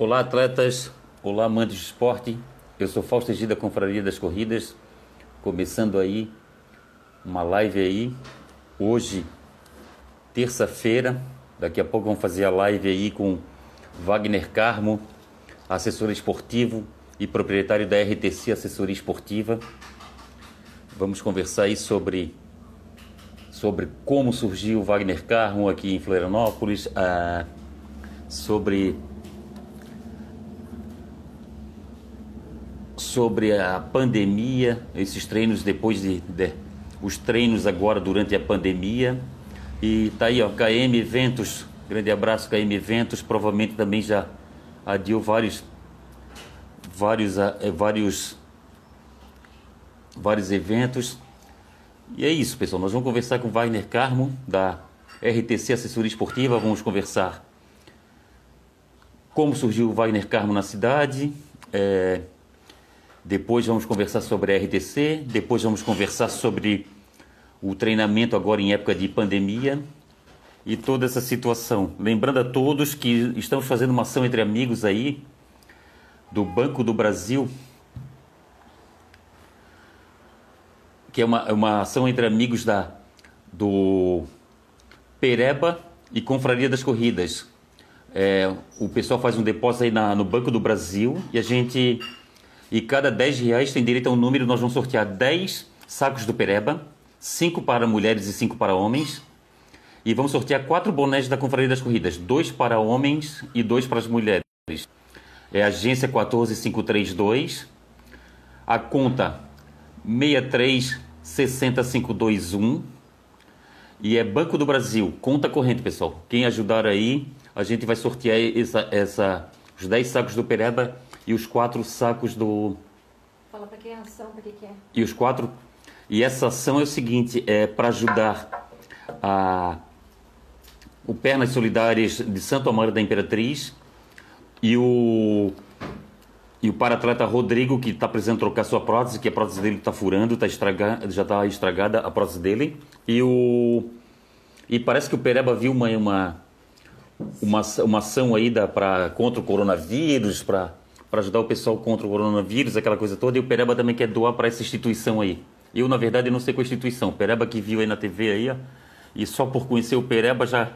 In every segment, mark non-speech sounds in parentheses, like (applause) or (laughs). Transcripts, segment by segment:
Olá, atletas. Olá, amantes de esporte. Eu sou Fausto Egida, Confraria das Corridas. Começando aí uma live aí. Hoje, terça-feira. Daqui a pouco vamos fazer a live aí com Wagner Carmo, assessor esportivo e proprietário da RTC Assessoria Esportiva. Vamos conversar aí sobre sobre como surgiu o Wagner Carmo aqui em Florianópolis, ah, sobre sobre a pandemia, esses treinos depois de, de, os treinos agora durante a pandemia. E tá aí, ó, KM Eventos, grande abraço KM Eventos, provavelmente também já adiou vários vários é, vários vários eventos. E é isso, pessoal. Nós vamos conversar com Wagner Carmo da RTC Assessoria Esportiva, vamos conversar como surgiu o Wagner Carmo na cidade, é, depois vamos conversar sobre a RTC, depois vamos conversar sobre o treinamento agora em época de pandemia e toda essa situação. Lembrando a todos que estamos fazendo uma ação entre amigos aí do Banco do Brasil, que é uma, uma ação entre amigos da do Pereba e Confraria das Corridas. É, o pessoal faz um depósito aí na, no Banco do Brasil e a gente e cada 10 reais tem direito a um número. Nós vamos sortear 10 sacos do Pereba, 5 para mulheres e 5 para homens. E vamos sortear 4 bonés da Confraria das Corridas, 2 para homens e 2 para as mulheres. É a agência 14532, a conta 6360521 e é Banco do Brasil, conta corrente, pessoal. Quem ajudar aí, a gente vai sortear essa, essa, os 10 sacos do Pereba e os quatro sacos do. Fala para quem é a ação, para que, que é. E os quatro. E essa ação é o seguinte: é para ajudar a o Pernas Solidárias de Santo Amaro da Imperatriz e o e o paratleta Rodrigo que está precisando trocar sua prótese, que a prótese dele está furando, tá estragada, já está estragada a prótese dele e o e parece que o Pereba viu uma uma uma, uma ação aí da para contra o coronavírus para para ajudar o pessoal contra o coronavírus, aquela coisa toda, e o Pereba também quer doar para essa instituição aí. Eu, na verdade, não sei qual instituição. O Pereba que viu aí na TV aí, ó, e só por conhecer o Pereba já,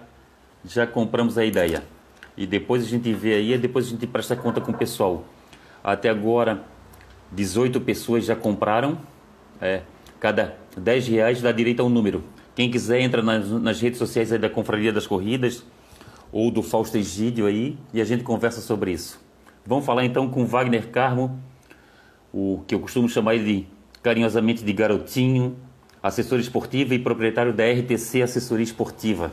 já compramos a ideia. E depois a gente vê aí, depois a gente presta conta com o pessoal. Até agora, 18 pessoas já compraram. É, cada 10 reais dá direito a um número. Quem quiser entra nas, nas redes sociais da Confraria das Corridas ou do Fausto Egídio aí e a gente conversa sobre isso. Vamos falar então com Wagner Carmo, o que eu costumo chamar de carinhosamente de garotinho, assessor esportivo e proprietário da RTC Assessoria Esportiva.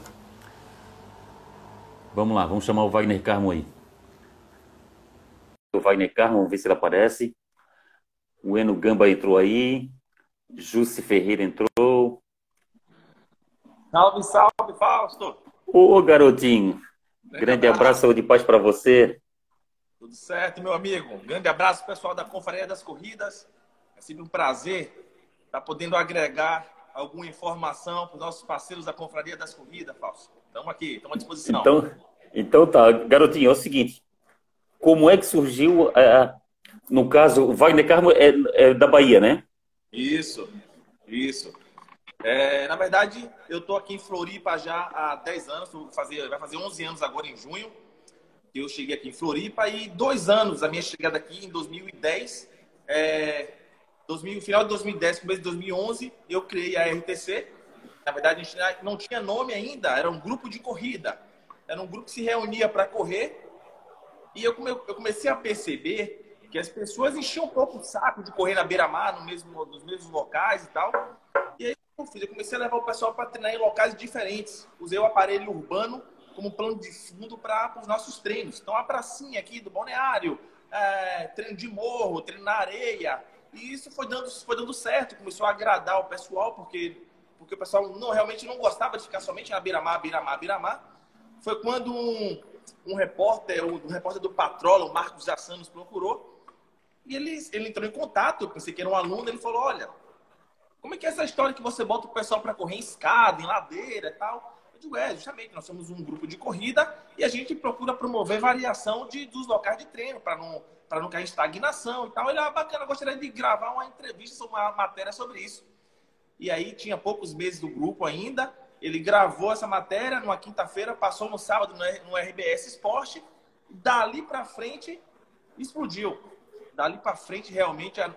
Vamos lá, vamos chamar o Wagner Carmo aí. O Wagner Carmo, vamos ver se ele aparece. O Eno Gamba entrou aí. Jussi Ferreira entrou. Salve, salve, Fausto! Ô, garotinho. Grande abraço, saúde e paz para você. Tudo certo, meu amigo. Um grande abraço, pessoal da Confraria das Corridas. É sempre um prazer estar podendo agregar alguma informação para os nossos parceiros da Confraria das Corridas, Fausto. Estamos aqui, estamos à disposição. Então, então tá, garotinho, é o seguinte. Como é que surgiu, é, no caso, o Wagner Carmo é, é, da Bahia, né? Isso, isso. É, na verdade, eu estou aqui em Floripa já há 10 anos, fazer, vai fazer 11 anos agora em junho eu cheguei aqui em Floripa e dois anos a minha chegada aqui em 2010, é, 2000, final de 2010, começo de 2011, eu criei a RTC. Na verdade, a gente não tinha nome ainda, era um grupo de corrida. Era um grupo que se reunia para correr. E eu, eu comecei a perceber que as pessoas enchiam um pouco o saco de correr na beira-mar, no mesmo, nos mesmos locais e tal. E aí eu comecei a levar o pessoal para treinar em locais diferentes. Usei o aparelho urbano como plano de fundo para os nossos treinos. Então, a pracinha aqui do balneário, é, treino de morro, treino na areia. E isso foi dando, foi dando certo, começou a agradar o pessoal, porque, porque o pessoal não, realmente não gostava de ficar somente na beira-mar, beira-mar, beira-mar. Foi quando um, um repórter, um, um repórter do Patrola, o Marcos Jassan, nos procurou. E ele, ele entrou em contato, eu pensei que era um aluno, ele falou, olha, como é que é essa história que você bota o pessoal para correr em escada, em ladeira e tal? Digo, é, justamente, nós somos um grupo de corrida e a gente procura promover variação de, dos locais de treino, para não, não cair em estagnação e tal. Ele, ah, bacana, gostaria de gravar uma entrevista, uma matéria sobre isso. E aí tinha poucos meses do grupo ainda, ele gravou essa matéria numa quinta-feira, passou no sábado no RBS Esporte, dali para frente explodiu. Dali para frente, realmente, a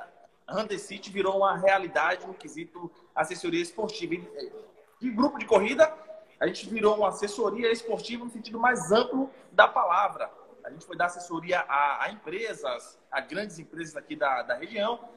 Hunter City virou uma realidade no quesito assessoria esportiva. De grupo de corrida, a gente virou uma assessoria esportiva no sentido mais amplo da palavra. A gente foi dar assessoria a, a empresas, a grandes empresas aqui da, da região.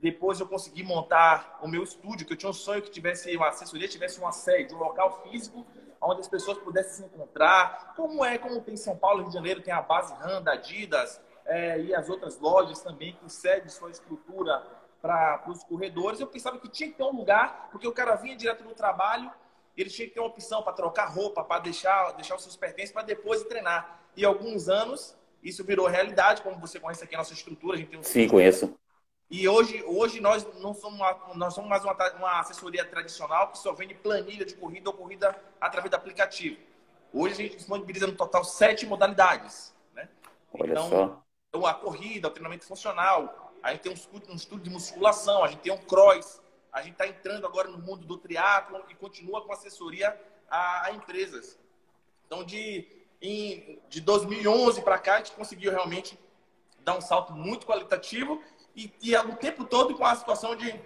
Depois eu consegui montar o meu estúdio, que eu tinha um sonho que tivesse uma assessoria, tivesse uma sede, um local físico onde as pessoas pudessem se encontrar. Como é, como tem em São Paulo, Rio de Janeiro, tem a base RAM da Adidas é, e as outras lojas também que cedem sua estrutura para os corredores. Eu pensava que tinha que ter um lugar, porque o cara vinha direto do trabalho, ele tinha que ter uma opção para trocar roupa, para deixar, deixar os seus pertences para depois treinar. E alguns anos isso virou realidade, como você conhece aqui a nossa estrutura. A gente tem um Sim, conheço. E hoje, hoje nós não somos, uma, nós somos mais uma, uma assessoria tradicional que só vende planilha de corrida ou corrida através do aplicativo. Hoje a gente disponibiliza no total sete modalidades. Né? Olha então, só. Então, a corrida, o treinamento funcional, a gente tem um estudo, um estudo de musculação, a gente tem um cross, a gente está entrando agora no mundo do triatlo e continua com assessoria a, a empresas. Então, de, em, de 2011 para cá, a gente conseguiu realmente dar um salto muito qualitativo e, e o tempo todo com a situação de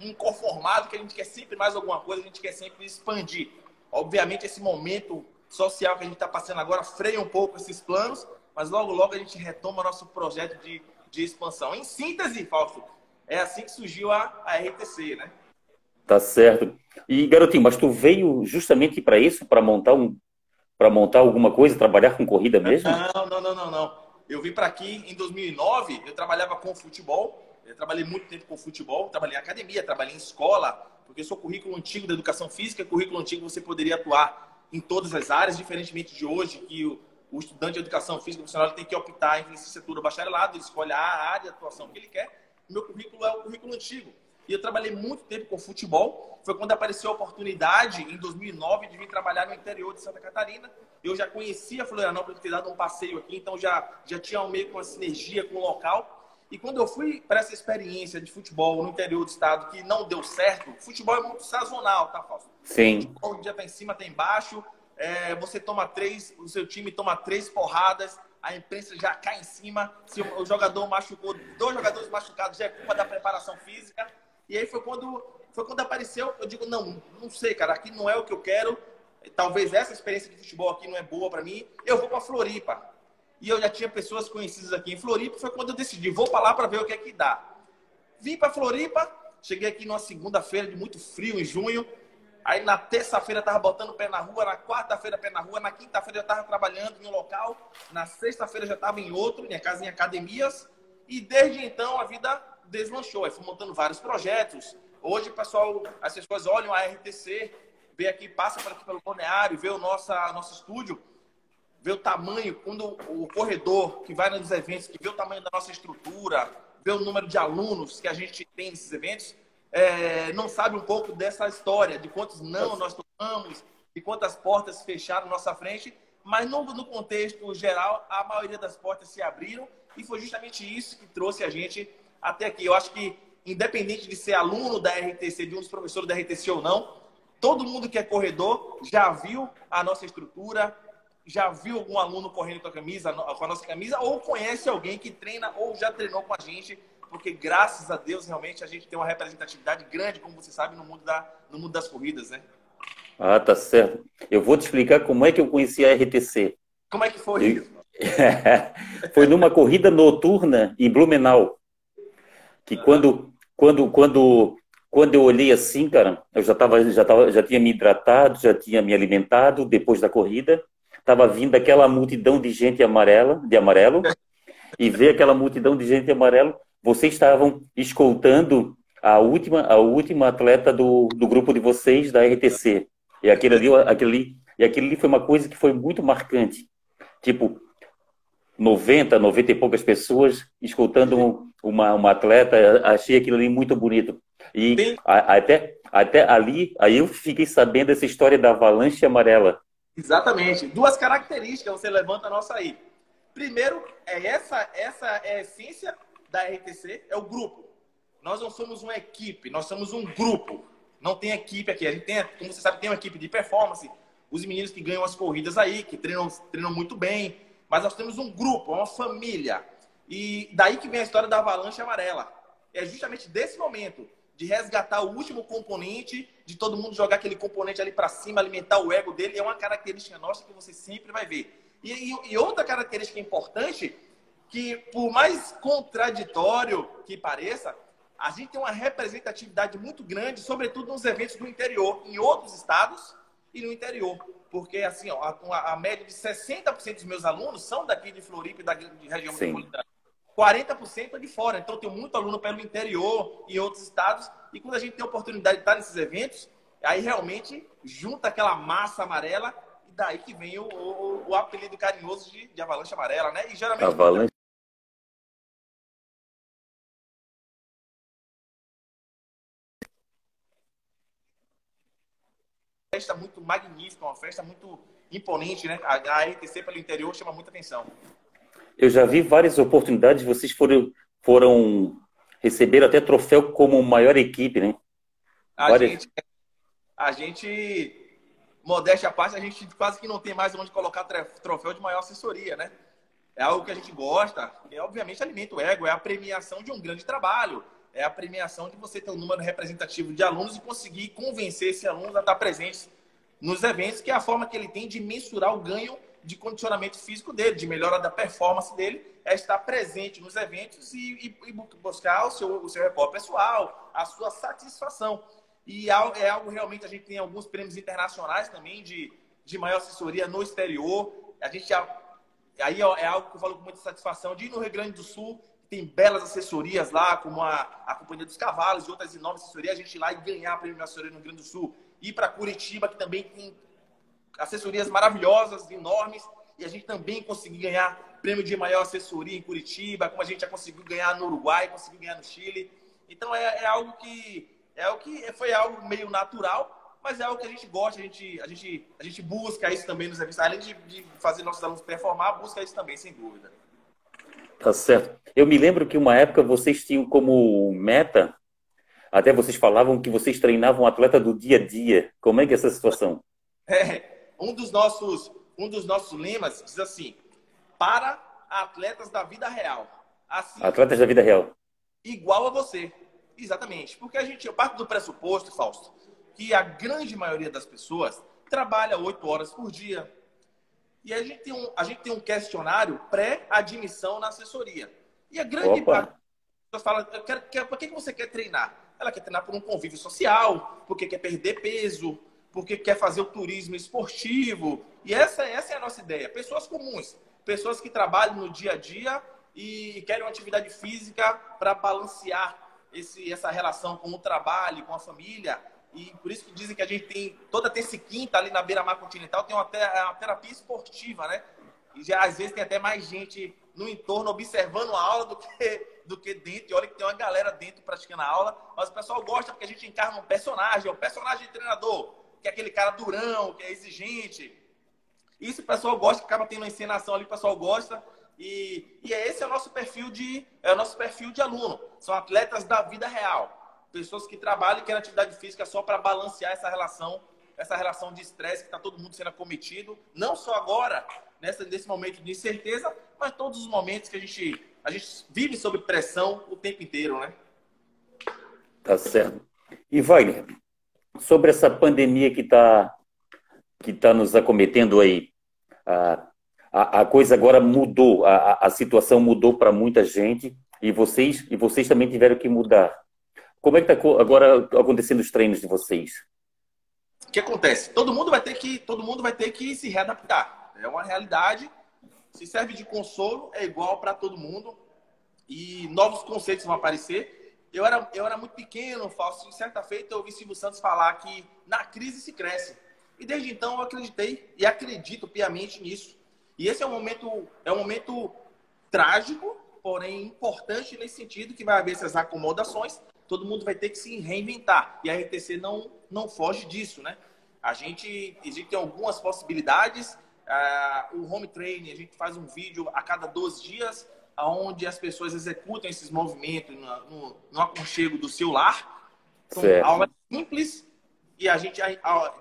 inconformado, que a gente quer sempre mais alguma coisa, a gente quer sempre expandir. Obviamente, esse momento social que a gente está passando agora freia um pouco esses planos, mas logo, logo a gente retoma nosso projeto de de expansão. Em síntese, Fausto, é assim que surgiu a, a RTC, né? Tá certo. E, garotinho, mas tu veio justamente para isso, para montar um para montar alguma coisa, trabalhar com corrida mesmo? Não, não, não, não, não. Eu vim para aqui em 2009, eu trabalhava com futebol, eu trabalhei muito tempo com futebol, trabalhei em academia, trabalhei em escola, porque eu sou currículo antigo da educação física, currículo antigo você poderia atuar em todas as áreas, diferentemente de hoje, que o, o estudante de educação física profissional tem que optar em licenciatura ou bacharelado, ele escolhe a área de atuação que ele quer. Meu currículo é o currículo antigo. E eu trabalhei muito tempo com futebol. Foi quando apareceu a oportunidade, em 2009, de vir trabalhar no interior de Santa Catarina. Eu já conhecia Florianópolis, ter dado um passeio aqui, então já, já tinha um meio com uma sinergia com o local. E quando eu fui para essa experiência de futebol no interior do estado que não deu certo, futebol é muito sazonal, tá, Fausto? Sim. Um dia tá em cima, tá embaixo é, você toma três, o seu time toma três porradas, a imprensa já cai em cima. Se o jogador machucou, dois jogadores machucados já é culpa da preparação física. E aí foi quando, foi quando apareceu, eu digo, não, não sei, cara, aqui não é o que eu quero. Talvez essa experiência de futebol aqui não é boa para mim. Eu vou para Floripa. E eu já tinha pessoas conhecidas aqui em Floripa. Foi quando eu decidi, vou para lá para ver o que é que dá. Vim para Floripa, cheguei aqui numa segunda-feira de muito frio, em junho. Aí na terça-feira eu tava botando pé na rua, na quarta-feira pé na rua, na quinta-feira eu estava trabalhando em um local, na sexta-feira já estava em outro, minha casa em academias, e desde então a vida deslanchou. Aí fui montando vários projetos. Hoje, pessoal, as pessoas olham a RTC, vê aqui, passa por aqui pelo balneário, vê o nosso, nosso estúdio, vê o tamanho, quando o corredor que vai nos eventos, que vê o tamanho da nossa estrutura, vê o número de alunos que a gente tem nesses eventos, é, não sabe um pouco dessa história, de quantos não nós tomamos, de quantas portas fecharam nossa frente, mas no, no contexto geral, a maioria das portas se abriram e foi justamente isso que trouxe a gente até aqui. Eu acho que, independente de ser aluno da RTC, de um dos professores da RTC ou não, todo mundo que é corredor já viu a nossa estrutura, já viu algum aluno correndo com a camisa, com a nossa camisa, ou conhece alguém que treina ou já treinou com a gente porque graças a Deus realmente a gente tem uma representatividade grande, como você sabe, no mundo, da, no mundo das corridas, né? Ah, tá certo. Eu vou te explicar como é que eu conheci a RTC. Como é que foi isso? (laughs) foi numa corrida noturna em Blumenau. Que quando, quando, quando, quando eu olhei assim, cara, eu já, tava, já, tava, já tinha me hidratado, já tinha me alimentado depois da corrida. Tava vindo aquela multidão de gente amarela, de amarelo, e ver aquela multidão de gente amarelo, vocês estavam escoltando a última, a última atleta do, do grupo de vocês da RTC. E aquele ali, aquele ali, e aquele ali foi uma coisa que foi muito marcante. Tipo, 90, 90 e poucas pessoas escutando uma, uma atleta. Achei aquilo ali muito bonito. E a, até, até ali, aí eu fiquei sabendo dessa história da avalanche amarela. Exatamente. Duas características você levanta a nossa aí. Primeiro, é essa, essa é a essência da RTC, é o grupo. Nós não somos uma equipe, nós somos um grupo. Não tem equipe aqui. A gente tem, como você sabe, tem uma equipe de performance, os meninos que ganham as corridas aí, que treinam, treinam muito bem. Mas nós temos um grupo, uma família. E daí que vem a história da avalanche amarela. É justamente desse momento de resgatar o último componente, de todo mundo jogar aquele componente ali para cima, alimentar o ego dele, é uma característica nossa que você sempre vai ver. E, e, e, outra característica importante, que por mais contraditório que pareça, a gente tem uma representatividade muito grande, sobretudo nos eventos do interior, em outros estados e no interior. Porque, assim, ó, a, a média de 60% dos meus alunos são daqui de Floripa e da de região metropolitana. 40% é de fora. Então, tem muito aluno pelo interior e outros estados. E quando a gente tem a oportunidade de estar nesses eventos, aí realmente junta aquela massa amarela e daí que vem o, o, o apelido carinhoso de, de, avalanche amarela, né? E geralmente... Avalanche. Festa muito magnífica, uma festa muito imponente, né? A, a RTC pelo interior chama muita atenção. Eu já vi várias oportunidades, vocês foram, foram receber até troféu como maior equipe, né? A várias... gente, a gente, modéstia à parte, a gente quase que não tem mais onde colocar troféu de maior assessoria, né? É algo que a gente gosta, e obviamente alimenta o ego, é a premiação de um grande trabalho, é a premiação de você ter um número representativo de alunos e conseguir convencer esse aluno a estar presente nos eventos, que é a forma que ele tem de mensurar o ganho de condicionamento físico dele, de melhora da performance dele, é estar presente nos eventos e, e, e buscar o seu, o seu recorde pessoal, a sua satisfação. E é algo realmente, a gente tem alguns prêmios internacionais também de, de maior assessoria no exterior. A gente aí é algo que eu falo com muita satisfação de ir no Rio Grande do Sul, tem belas assessorias lá, como a, a Companhia dos Cavalos e outras enormes assessorias, a gente ir lá e ganhar prêmio de assessoria no Rio Grande do Sul. Ir para Curitiba, que também tem assessorias maravilhosas, enormes, e a gente também conseguiu ganhar prêmio de maior assessoria em Curitiba, como a gente já conseguiu ganhar no Uruguai, conseguiu ganhar no Chile. Então é, é algo que é o que foi algo meio natural, mas é algo que a gente gosta, a gente, a gente, a gente busca isso também nos eventos, além de, de fazer nossos alunos performar, busca isso também, sem dúvida. Tá certo. Eu me lembro que uma época vocês tinham como meta, até vocês falavam que vocês treinavam um atleta do dia a dia. Como é que é essa situação? É, um dos nossos, um dos nossos lemas diz assim: para atletas da vida real. Assim, atletas da vida real. Igual a você. Exatamente. Porque a gente parte do pressuposto, Fausto, que a grande maioria das pessoas trabalha oito horas por dia. E a gente tem um, a gente tem um questionário pré-admissão na assessoria. E a grande Opa. parte das pessoas fala, quero, quero, por que você quer treinar? Ela quer treinar por um convívio social, porque quer perder peso, porque quer fazer o turismo esportivo. E essa, essa é a nossa ideia. Pessoas comuns, pessoas que trabalham no dia a dia e querem uma atividade física para balancear esse, essa relação com o trabalho, com a família. E por isso que dizem que a gente tem, toda terça e quinta ali na beira-mar continental, tem uma, uma terapia esportiva, né? E já, às vezes tem até mais gente no entorno observando a aula do que, do que dentro. E olha que tem uma galera dentro praticando a aula. Mas o pessoal gosta porque a gente encarna um personagem, é o personagem treinador que é aquele cara durão, que é exigente. Isso o pessoal gosta, acaba tendo uma encenação ali, o pessoal gosta. E, e esse é o nosso perfil de é o nosso perfil de aluno. São atletas da vida real. Pessoas que trabalham e querem atividade física só para balancear essa relação, essa relação de estresse que está todo mundo sendo acometido. Não só agora, nessa, nesse momento de incerteza, mas todos os momentos que a gente, a gente vive sob pressão o tempo inteiro, né? Tá certo. E Wagner, sobre essa pandemia que está que tá nos acometendo aí. A, a, a coisa agora mudou, a, a situação mudou para muita gente e vocês, e vocês também tiveram que mudar. Como é que está agora acontecendo os treinos de vocês? O que acontece? Todo mundo vai ter que, todo mundo vai ter que se readaptar. É uma realidade. Se serve de consolo, é igual para todo mundo. E novos conceitos vão aparecer eu era, eu era muito pequeno, falso. De certa feita, eu ouvi Silvio Santos falar que na crise se cresce. E desde então eu acreditei e acredito piamente nisso. E esse é um momento, é um momento trágico, porém importante nesse sentido que vai haver essas acomodações, todo mundo vai ter que se reinventar. E a RTC não, não foge disso, né? A gente, existem algumas possibilidades. Uh, o home training, a gente faz um vídeo a cada 12 dias, onde as pessoas executam esses movimentos no, no, no aconchego do seu lar. São certo. aulas simples e a gente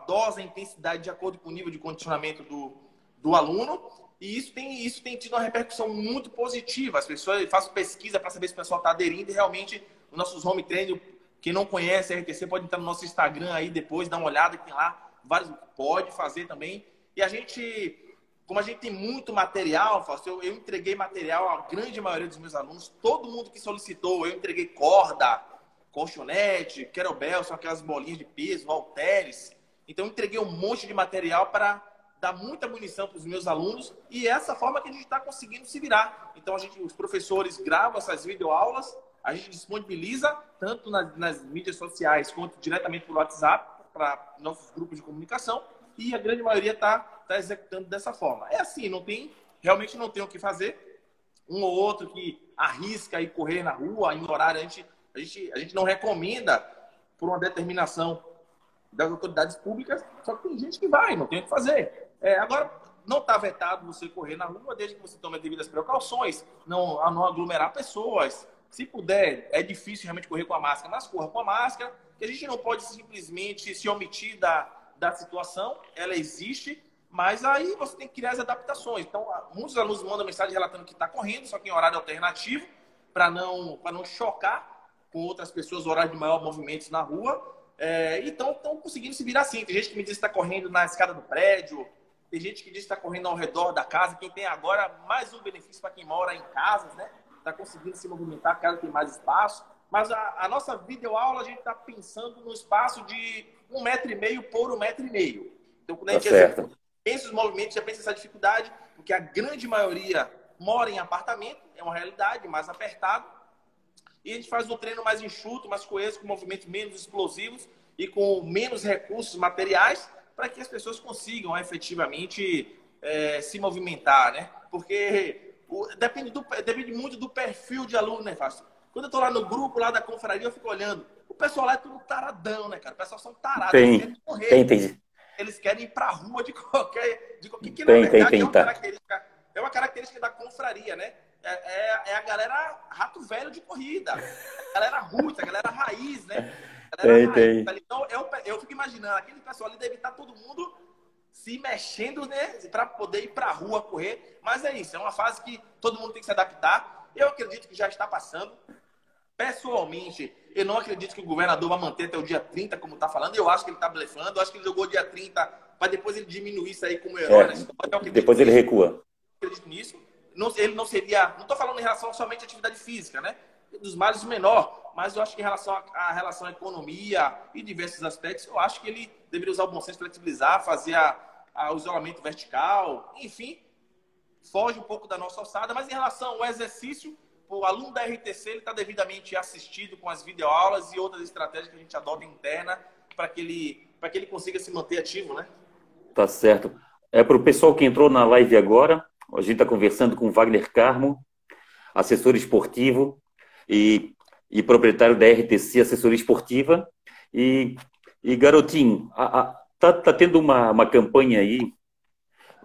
dosa a intensidade de acordo com o nível de condicionamento do, do aluno. E isso tem, isso tem tido uma repercussão muito positiva. As pessoas fazem pesquisa para saber se o pessoal está aderindo e realmente os nossos home training, quem não conhece a RTC pode entrar no nosso Instagram aí depois, dar uma olhada, que tem lá vários, pode fazer também. E a gente, como a gente tem muito material, eu, eu entreguei material à grande maioria dos meus alunos, todo mundo que solicitou, eu entreguei corda, colchonete, querobel, são aquelas bolinhas de peso, halteres. Então, entreguei um monte de material para dar muita munição para os meus alunos e é essa forma que a gente está conseguindo se virar. Então, a gente, os professores gravam essas videoaulas, a gente disponibiliza tanto nas, nas mídias sociais quanto diretamente pelo WhatsApp para nossos grupos de comunicação e a grande maioria está tá executando dessa forma. É assim, não tem, realmente não tem o que fazer. Um ou outro que arrisca e correr na rua em horário, a gente, a gente, a gente não recomenda por uma determinação das autoridades públicas, só que tem gente que vai, não tem o que fazer. É, agora, não está vetado você correr na rua desde que você tome as devidas precauções, não, não aglomerar pessoas. Se puder, é difícil realmente correr com a máscara, mas corra com a máscara, que a gente não pode simplesmente se omitir da, da situação, ela existe, mas aí você tem que criar as adaptações. Então, muitos alunos mandam mensagem relatando que está correndo, só que em horário alternativo, para não, não chocar com outras pessoas, horário de maior movimento na rua. É, então, estão conseguindo se virar assim. Tem gente que me diz que está correndo na escada do prédio, tem gente que diz que está correndo ao redor da casa. Quem tem agora mais um benefício para quem mora em casas, né? Está conseguindo se movimentar, cada tem mais espaço. Mas a, a nossa videoaula, a gente está pensando no espaço de um metro e meio por um metro e meio. Então, quando a gente tá pensa os movimentos, já pensa essa dificuldade, porque a grande maioria mora em apartamento, é uma realidade, mais apertado. E a gente faz um treino mais enxuto, mais coeso, com movimentos menos explosivos e com menos recursos materiais, para que as pessoas consigam efetivamente é, se movimentar, né? Porque o, depende, do, depende muito do perfil de aluno, né, Fácil? Quando eu tô lá no grupo lá da confraria, eu fico olhando. O pessoal lá é tudo taradão, né, cara? O pessoal são tarados. Tem, eles querem correr. Tem, tem. Eles querem ir pra rua de qualquer. De qualquer que, tem, verdade, tem, é, uma tá. característica, é uma característica da confraria, né? É, é, é, a galera rato velho de corrida. A galera ruta, a galera raiz, né? Tem, raiz, tem. Tá então, eu, eu fico imaginando, aquele pessoal ali deve estar todo mundo se mexendo, né? Para poder ir pra rua correr. Mas é isso, é uma fase que todo mundo tem que se adaptar. Eu acredito que já está passando. Pessoalmente, eu não acredito que o governador vai manter até o dia 30, como está falando. Eu acho que ele está blefando. Eu acho que ele jogou dia 30 para depois ele diminuir isso aí como herói. É, depois ele recua. Eu acredito nisso. Não, ele não seria. Não estou falando em relação somente à atividade física, né? Dos males o menor. Mas eu acho que em relação à relação à economia e diversos aspectos, eu acho que ele deveria usar o bom senso, flexibilizar, fazer a, a, o isolamento vertical, enfim, foge um pouco da nossa alçada. Mas em relação ao exercício, o aluno da RTC está devidamente assistido com as videoaulas e outras estratégias que a gente adota interna para que ele para que ele consiga se manter ativo, né? Tá certo. É para o pessoal que entrou na live agora, a gente está conversando com Wagner Carmo, assessor esportivo e, e proprietário da RTC Assessoria Esportiva. E, e garotinho, a, tá, tá tendo uma, uma campanha aí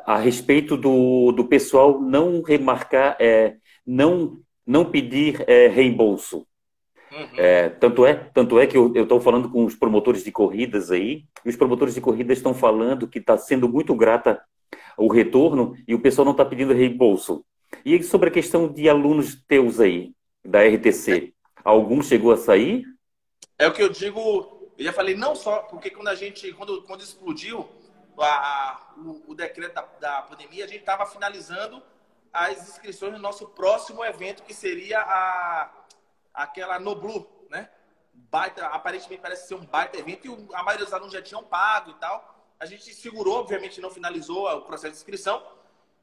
a respeito do, do pessoal não remarcar, é, não não pedir é, reembolso. Uhum. É, tanto, é, tanto é que eu estou falando com os promotores de corridas aí, e os promotores de corridas estão falando que está sendo muito grata o retorno e o pessoal não está pedindo reembolso. E sobre a questão de alunos teus aí, da RTC, algum chegou a sair? É o que eu digo, eu já falei, não só, porque quando a gente, quando, quando explodiu a, o, o decreto da, da pandemia, a gente estava finalizando as inscrições no nosso próximo evento, que seria a, aquela no Blue, né? Baita, aparentemente parece ser um baita evento e a maioria dos alunos já tinham pago e tal. A gente segurou, obviamente não finalizou o processo de inscrição.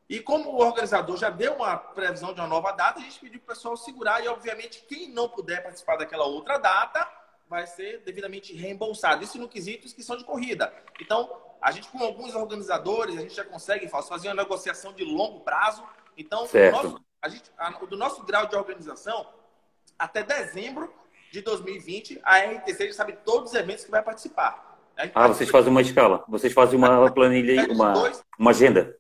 E como o organizador já deu uma previsão de uma nova data, a gente pediu para o pessoal segurar e, obviamente, quem não puder participar daquela outra data vai ser devidamente reembolsado. Isso no quesito inscrição de corrida. Então, a gente, com alguns organizadores, a gente já consegue fazer uma negociação de longo prazo então, nosso, a gente, a, do nosso grau de organização, até dezembro de 2020, a RTC já sabe todos os eventos que vai participar. Ah, vocês fazem uma escala, vocês fazem uma planilha, uma, uma agenda.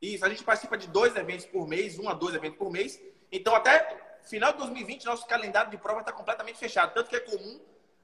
Isso, a gente participa de dois eventos por mês, um a dois eventos por mês. Então, até final de 2020, nosso calendário de prova está completamente fechado. Tanto que é comum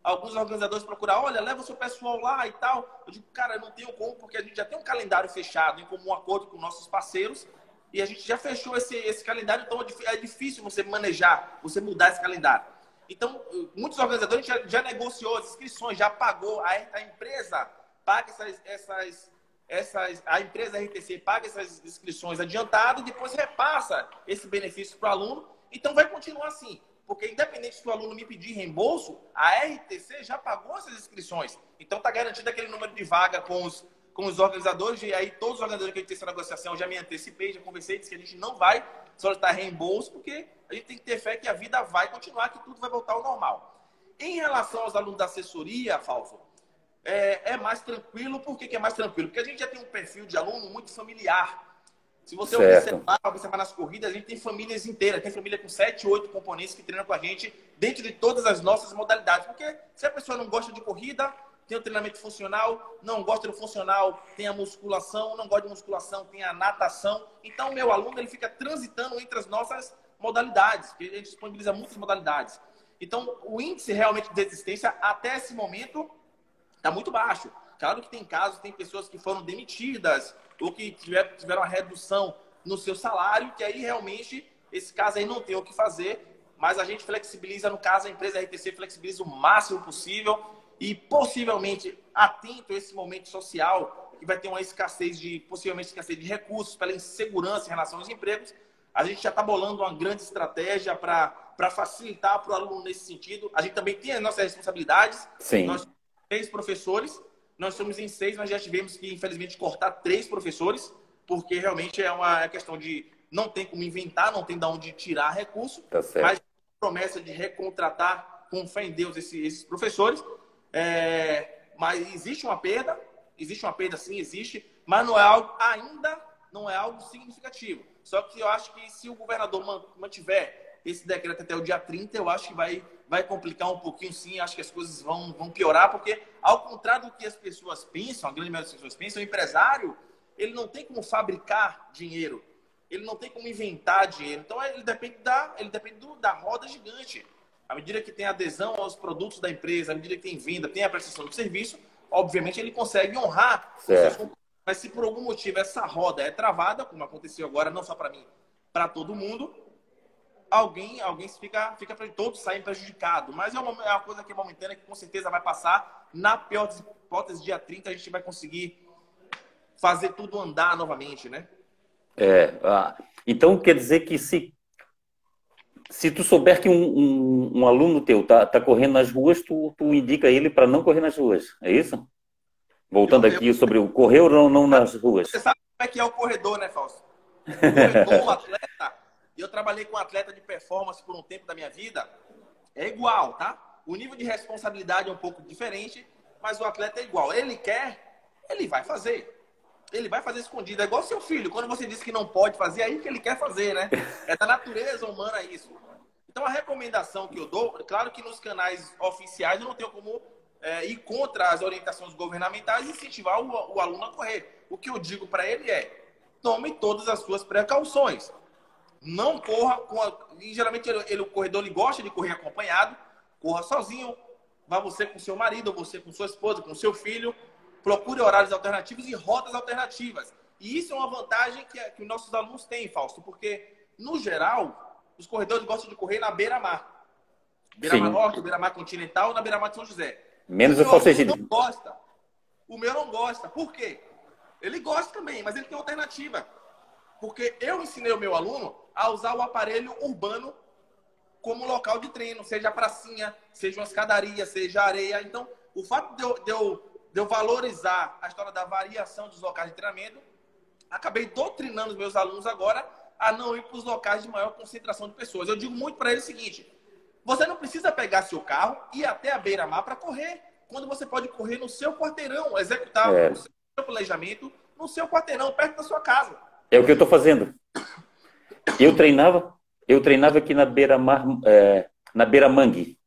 alguns organizadores procurar, olha, leva o seu pessoal lá e tal. Eu digo, cara, não tenho como, porque a gente já tem um calendário fechado, em comum acordo com nossos parceiros, e a gente já fechou esse, esse calendário, então é, é difícil você manejar, você mudar esse calendário. Então, muitos organizadores já, já negociou as inscrições, já pagou, a, a empresa paga essas, essas, essas, a empresa RTC paga essas inscrições adiantado e depois repassa esse benefício para o aluno. Então, vai continuar assim. Porque, independente se o aluno me pedir reembolso, a RTC já pagou essas inscrições. Então, está garantido aquele número de vaga com os, com os organizadores. E aí, todos os organizadores que a gente tem essa negociação, já me antecipei, já conversei, disse que a gente não vai solicitar reembolso, porque a gente tem que ter fé que a vida vai continuar, que tudo vai voltar ao normal. Em relação aos alunos da assessoria, Falso, é, é mais tranquilo. Por que, que é mais tranquilo? Porque a gente já tem um perfil de aluno muito familiar. Se você certo. observar, observar nas corridas, a gente tem famílias inteiras, tem família com 7, 8 componentes que treinam com a gente dentro de todas as nossas modalidades. Porque se a pessoa não gosta de corrida, tem o treinamento funcional, não gosta do funcional, tem a musculação, não gosta de musculação, tem a natação. Então, o meu aluno ele fica transitando entre as nossas modalidades, porque a gente disponibiliza muitas modalidades. Então, o índice realmente de desistência, até esse momento, está muito baixo. Claro que tem casos, tem pessoas que foram demitidas, ou que tiver, tiveram uma redução no seu salário, que aí realmente esse caso aí não tem o que fazer, mas a gente flexibiliza, no caso a empresa RTC flexibiliza o máximo possível e possivelmente atento a esse momento social que vai ter uma escassez de, possivelmente escassez de recursos, pela insegurança em relação aos empregos, a gente já está bolando uma grande estratégia para facilitar para o aluno nesse sentido. A gente também tem as nossas responsabilidades. Sim. Nós três professores nós somos em seis, mas já tivemos que, infelizmente, cortar três professores, porque realmente é uma é questão de não tem como inventar, não tem de onde tirar recurso, tá mas promessa de recontratar com fé em Deus esses, esses professores. É, mas existe uma perda, existe uma perda sim, existe, mas não é algo, ainda não é algo significativo. Só que eu acho que se o governador mantiver esse decreto até o dia 30, eu acho que vai vai complicar um pouquinho, sim. Acho que as coisas vão, vão piorar, porque, ao contrário do que as pessoas pensam, a grande maioria das pessoas pensam, o empresário ele não tem como fabricar dinheiro, ele não tem como inventar dinheiro. Então, ele depende da, ele depende do, da roda gigante. À medida que tem adesão aos produtos da empresa, à medida que tem venda, tem a prestação do serviço, obviamente ele consegue honrar Mas se por algum motivo essa roda é travada, como aconteceu agora, não só para mim, para todo mundo, alguém, alguém fica, fica todos saem prejudicados. Mas é uma, é uma coisa que é momentânea, que com certeza vai passar. Na pior das hipóteses, dia 30, a gente vai conseguir fazer tudo andar novamente, né? É, ah, então quer dizer que se se tu souber que um, um, um aluno teu tá, tá correndo nas ruas, tu, tu indica ele para não correr nas ruas, é isso? Voltando aqui sobre o correr ou não, não nas ruas. Você sabe como é que é o corredor, né, Fausto? O corredor, o atleta, e eu trabalhei com atleta de performance por um tempo da minha vida, é igual, tá? O nível de responsabilidade é um pouco diferente, mas o atleta é igual. Ele quer, ele vai fazer. Ele vai fazer escondido. É igual seu filho. Quando você diz que não pode fazer, é aí que ele quer fazer, né? (laughs) É da natureza humana isso. Então, a recomendação que eu dou, claro que nos canais oficiais eu não tenho como é, ir contra as orientações governamentais e incentivar o, o aluno a correr. O que eu digo para ele é: tome todas as suas precauções. Não corra com a... E geralmente ele, ele, o corredor ele gosta de correr acompanhado. Corra sozinho. Vá você com seu marido, ou você com sua esposa, com seu filho. Procure horários alternativos e rotas alternativas. E isso é uma vantagem que, que os nossos alunos têm, Fausto, porque, no geral, os corredores gostam de correr na beira-mar. Beira-mar Norte, beira-mar continental, na beira-mar de São José. Menos o, o não gosta. O meu não gosta. Por quê? Ele gosta também, mas ele tem alternativa. Porque eu ensinei o meu aluno a usar o aparelho urbano como local de treino, seja a pracinha, seja uma escadaria, seja areia. Então, o fato de eu, de, eu, de eu valorizar a história da variação dos locais de treinamento, acabei doutrinando os meus alunos agora a não ir para os locais de maior concentração de pessoas. Eu digo muito para eles o seguinte: você não precisa pegar seu carro e ir até a beira-mar para correr, quando você pode correr no seu quarteirão, executar é. o seu planejamento no seu quarteirão, perto da sua casa. É o que eu estou fazendo. Eu treinava Eu treinava aqui na beira-mar, é, na beira-mangue,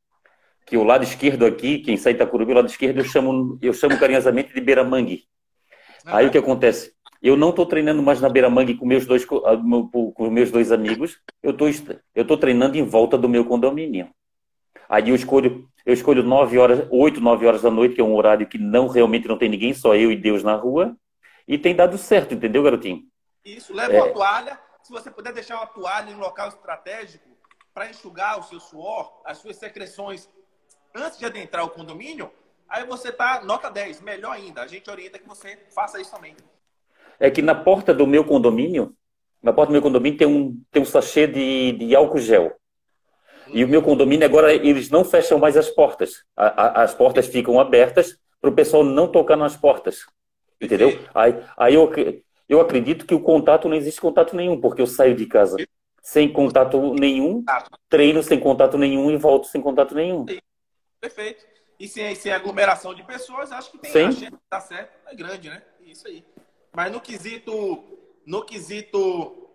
que o lado esquerdo aqui, quem sai Itacurubi, o lado esquerdo eu chamo, eu chamo carinhosamente de beira-mangue. Aí o que acontece? Eu não estou treinando mais na beira-mangue com meus dois com meus dois amigos. Eu tô tô treinando em volta do meu condomínio. Aí eu escolho eu escolho 9 horas, 8, 9 horas da noite, que é um horário que não realmente não tem ninguém, só eu e Deus na rua, e tem dado certo, entendeu, garotinho? Isso, leva é. uma toalha, se você puder deixar uma toalha em um local estratégico para enxugar o seu suor, as suas secreções antes de adentrar o condomínio, aí você tá nota 10, melhor ainda. A gente orienta que você faça isso também. É que na porta do meu condomínio, na porta do meu condomínio tem um, tem um sachê de, de álcool gel. E o meu condomínio agora eles não fecham mais as portas. A, a, as portas ficam abertas para o pessoal não tocar nas portas. Entendeu? Aí, aí eu, eu acredito que o contato não existe contato nenhum, porque eu saio de casa sem contato nenhum, treino sem contato nenhum e volto sem contato nenhum. Perfeito. E sem, sem aglomeração de pessoas, acho que tem Sim. a chance de dar certo, é grande, né? Isso aí. Mas no quesito, no quesito,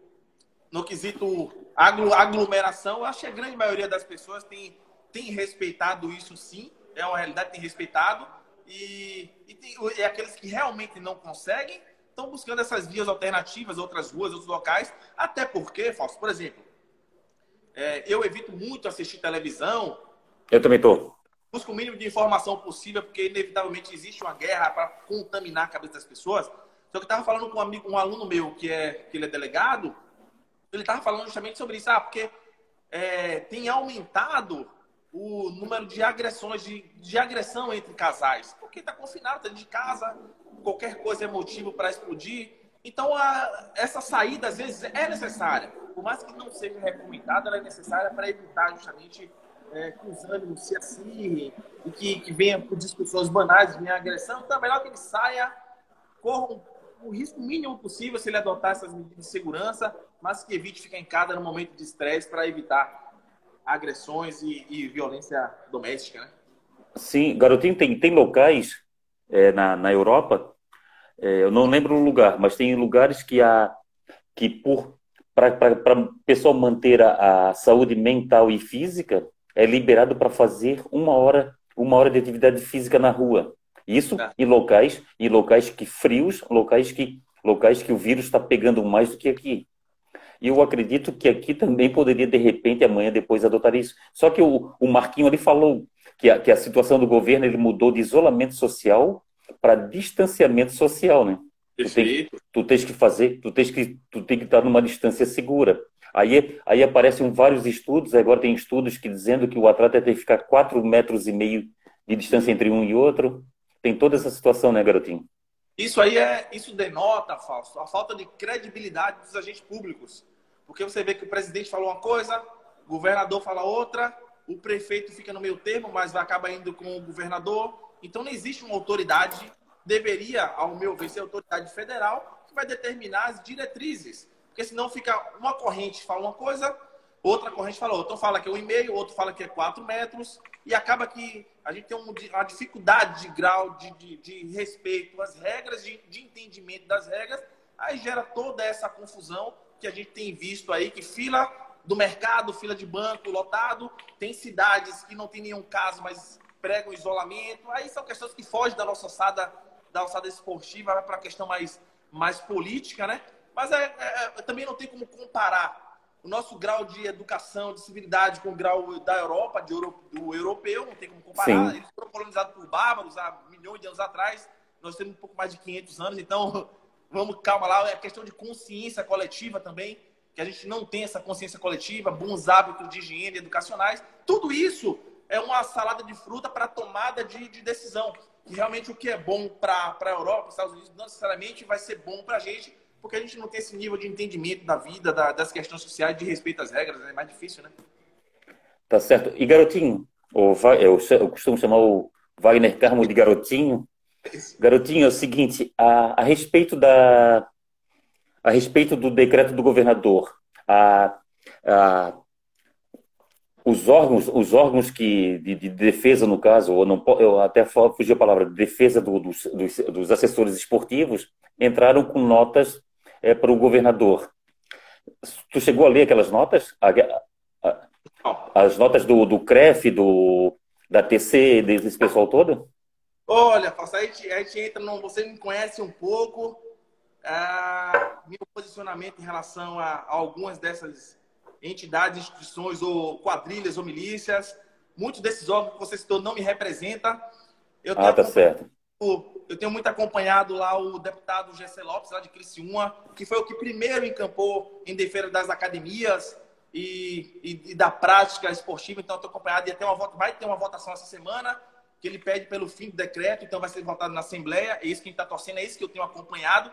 no quesito aglomeração, eu acho que a grande maioria das pessoas tem, tem respeitado isso sim, é uma realidade, tem respeitado. E, e, tem, e aqueles que realmente não conseguem estão buscando essas vias alternativas, outras ruas, outros locais. Até porque, Fausto, por exemplo, é, eu evito muito assistir televisão. Eu também estou. Busco o mínimo de informação possível, porque inevitavelmente existe uma guerra para contaminar a cabeça das pessoas. Só que eu estava falando com um, amigo, um aluno meu que, é, que ele é delegado, ele estava falando justamente sobre isso. Ah, porque é, tem aumentado o número de agressões, de, de agressão entre casais. Porque está confinado, está de casa, qualquer coisa é motivo para explodir. Então, a, essa saída, às vezes, é necessária. Por mais que não seja recomendada, ela é necessária para evitar justamente é, que os ânimos se acirrem e que, que venha por discussões banais, venha agressão. Então, é melhor que ele saia, corra o risco mínimo possível se ele adotar essas medidas de segurança, mas que evite ficar em casa no momento de estresse para evitar agressões e, e, violência doméstica, né? Sim, garotinho, tem, tem locais é, na, na Europa, é, eu não lembro o lugar, mas tem lugares que há que por para o pessoal manter a, a, saúde mental e física é liberado para fazer uma hora uma hora de atividade física na rua. Isso é. em locais em locais que frios, locais que locais que o vírus está pegando mais do que aqui. E eu acredito que aqui também poderia, de repente, amanhã depois adotar isso. Só que o, o Marquinho ali falou que a, que a situação do governo ele mudou de isolamento social para distanciamento social, né? Tu, tem, tu tens que fazer, tu tens que, tu tem que estar numa distância segura. Aí, aí aparecem vários estudos, agora tem estudos que dizendo que o atleta tem que ficar quatro metros e meio de distância entre um e outro. Tem toda essa situação, né, garotinho? Isso aí é, isso denota, Fausto, a falta de credibilidade dos agentes públicos. Porque você vê que o presidente falou uma coisa, o governador fala outra, o prefeito fica no meio termo, mas acaba indo com o governador. Então não existe uma autoridade, deveria, ao meu ver, ser autoridade federal, que vai determinar as diretrizes. Porque senão fica uma corrente fala uma coisa, outra corrente fala outra. Então fala que é um e meio, outro fala que é quatro metros, e acaba que a gente tem uma dificuldade de grau de, de, de respeito às regras, de, de entendimento das regras, aí gera toda essa confusão que a gente tem visto aí, que fila do mercado, fila de banco lotado, tem cidades que não tem nenhum caso, mas pregam isolamento. Aí são questões que fogem da nossa alçada, da alçada esportiva, vai para a questão mais, mais política, né? Mas é, é, é, também não tem como comparar o nosso grau de educação, de civilidade com o grau da Europa, de Euro, do europeu, não tem como comparar. Sim. Eles foram colonizados por bárbaros há milhões de anos atrás, nós temos um pouco mais de 500 anos, então vamos, calma lá, é questão de consciência coletiva também, que a gente não tem essa consciência coletiva, bons hábitos de higiene educacionais. Tudo isso é uma salada de fruta para tomada de, de, decisão. Que realmente o que é bom para a Europa, os Estados Unidos, não necessariamente vai ser bom para a gente, porque a gente não tem esse nível de entendimento da vida, da, das questões sociais, de respeito às regras, é mais difícil, né? Tá certo. E garotinho, eu costumo chamar o Wagner Carmo de garotinho, Garotinho, é o seguinte, a, a respeito da a respeito do decreto do governador, a, a, os órgãos, os órgãos que de, de, defesa no caso, ou não eu até fugi a palavra, defesa do, dos, dos, dos, assessores esportivos entraram com notas é, para o governador. Tu chegou a ler aquelas notas? As notas do, do CREF, do, da TC, desse pessoal todo? Olha, a gente, a gente entra no. Você me conhece um pouco. Ah, meu posicionamento em relação a, a, algumas dessas entidades, instituições ou quadrilhas ou milícias. Muitos desses órgãos que você citou não me representam. Eu ah, tá certo. Eu tenho muito acompanhado lá o deputado Gessé Lopes, lá de Criciúma, que foi o que primeiro encampou em defesa das academias e, e, e da prática esportiva. Então, estou acompanhado. E uma, vai ter uma votação essa semana que ele pede pelo fim do decreto, então vai ser votado na Assembleia. É isso que a gente está torcendo, é isso que eu tenho acompanhado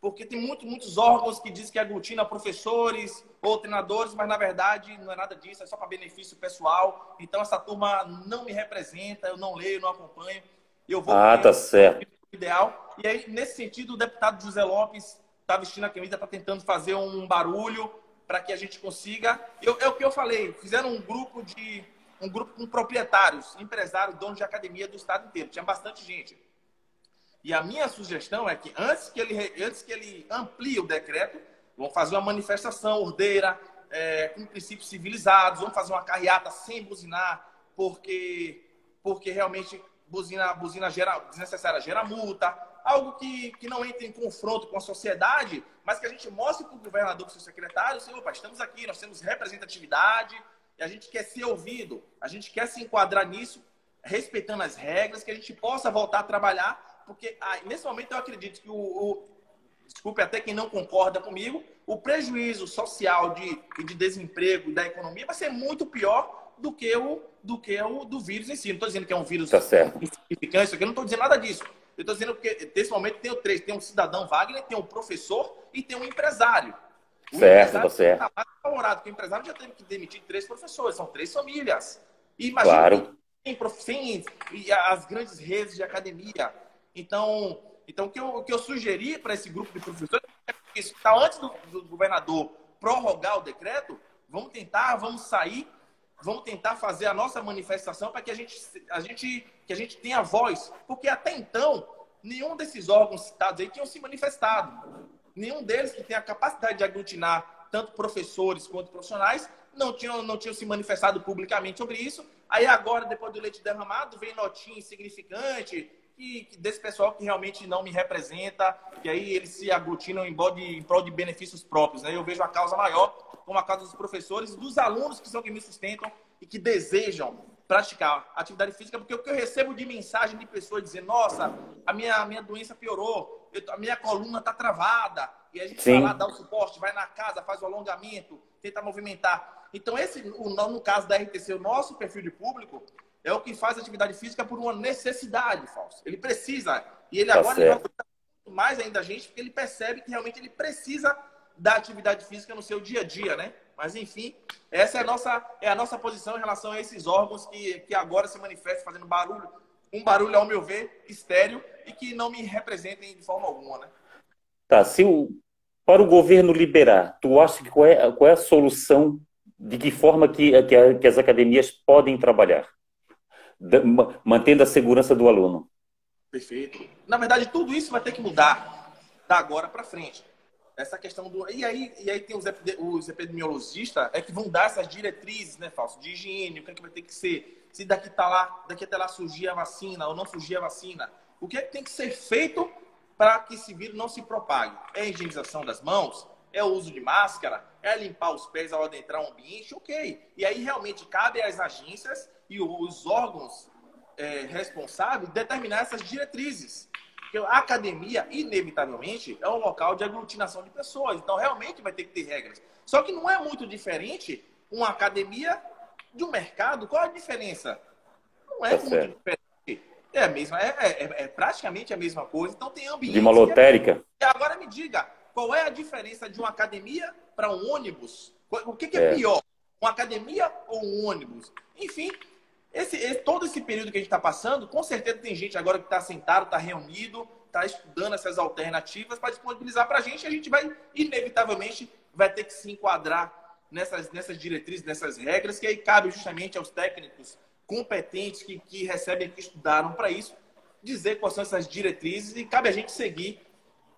porque tem muito, muitos órgãos que dizem que aglutina professores ou treinadores, mas na verdade não é nada disso, é só para benefício pessoal. Então essa turma não me representa, eu não leio, não acompanho. Eu vou ah, tá certo. Ideal. E aí, nesse sentido, o deputado José Lopes está vestindo a camisa, está tentando fazer um barulho para que a gente consiga. Eu, é o que eu falei, fizeram um grupo de um grupo com proprietários, empresários, donos de academia do estado inteiro. Tinha bastante gente. E a minha sugestão é que antes que ele, antes que ele amplie o decreto, vão fazer uma manifestação ordeira, é, com princípios civilizados, vão fazer uma carreata sem buzinar, porque, porque realmente buzina, buzina gera, desnecessária gera multa, algo que, que não entre em confronto com a sociedade, mas que a gente mostre para o governador, para o seu secretário, assim, opa, estamos aqui, nós temos representatividade, e a gente quer ser ouvido, a gente quer se enquadrar nisso, respeitando as regras, que a gente possa voltar a trabalhar porque ah, nesse momento eu acredito que o, o, desculpe até quem não concorda comigo, o prejuízo social de, de desemprego da economia vai ser muito pior do que o do que o do vírus em si. Não estou dizendo que é um vírus tá insignificante, isso aqui, não estou dizendo nada disso. Eu estou dizendo que nesse momento tem o três, tem um cidadão Wagner, tem um professor e tem um empresário. O certo, tá certo. Está mais porque o empresário já teve que demitir três professores, são três famílias. E imagina claro. sem, sem as grandes redes de academia, então, então o, que eu, o que eu sugeri para esse grupo de professores é que está antes do, do governador prorrogar o decreto, vamos tentar, vamos sair, vamos tentar fazer a nossa manifestação para que a gente, a gente, que a gente tenha voz. Porque até então, nenhum desses órgãos citados aí tinham se manifestado. Nenhum deles que tem a capacidade de aglutinar tanto professores quanto profissionais não tinham, não tinham se manifestado publicamente sobre isso. Aí agora, depois do leite derramado, vem notinha insignificante, que, desse pessoal que realmente não me representa, que aí eles se aglutinam em, prol de, em prol de benefícios próprios. Né? Eu vejo a causa maior como a causa dos professores e dos alunos que são que me sustentam e que desejam praticar atividade física, porque o que eu recebo de mensagem de pessoas dizendo, nossa, a minha, a minha doença piorou, eu, a minha coluna está travada, e a gente Sim. vai lá, dá o suporte, vai na casa, faz o alongamento, tenta movimentar. Então, esse, no caso da RTC, o nosso perfil de público, é o que faz atividade física por uma necessidade, Fausto. Ele precisa. E ele tá agora ele vai mais ainda a gente, porque ele percebe que realmente ele precisa da atividade física no seu dia a dia, né? Mas enfim, essa é a nossa, é a nossa posição em relação a esses órgãos que, que agora se manifestam fazendo barulho, um barulho, ao meu ver, estéreo e que não me representem de forma alguma, né? Tá, se o, para o governo liberar, tu acha que qual é, qual é a solução, de que forma que, que, que as academias podem trabalhar? mantendo a segurança do aluno. Perfeito. Na verdade, tudo isso vai ter que mudar da agora para frente. Essa questão do. E aí, e aí tem os, os epidemiologistas é que vão dar essas diretrizes, né, Falso? De higiene, o que, é que vai ter que ser. Se daqui, tá lá, daqui até lá surgir a vacina ou não surgir a vacina. O que é que tem que ser feito para que esse vírus não se propague? É a higienização das mãos? É o uso de máscara? É limpar os pés ao adentrar um ambiente? Ok. E aí realmente cabe às agências e os órgãos é, responsáveis determinar essas diretrizes. Porque a academia, inevitavelmente, é um local de aglutinação de pessoas. Então, realmente vai ter que ter regras. Só que não é muito diferente uma academia de um mercado. Qual a diferença? Não é, é muito certo. diferente. É, a mesma, é, é, é, praticamente a mesma coisa. Então, tem ambiente. De uma lotérica. E agora me diga, qual é a diferença de uma academia para um ônibus? O que, que é, é pior? Uma academia ou um ônibus? Enfim, esse, esse, todo esse período que a gente está passando, com certeza tem gente agora que está sentado, está reunido, está estudando essas alternativas para disponibilizar para a gente. A gente vai, inevitavelmente, vai ter que se enquadrar nessas, nessas diretrizes, nessas regras, que aí cabe justamente aos técnicos competentes que, que recebem, que estudaram para isso, dizer quais são essas diretrizes e cabe a gente seguir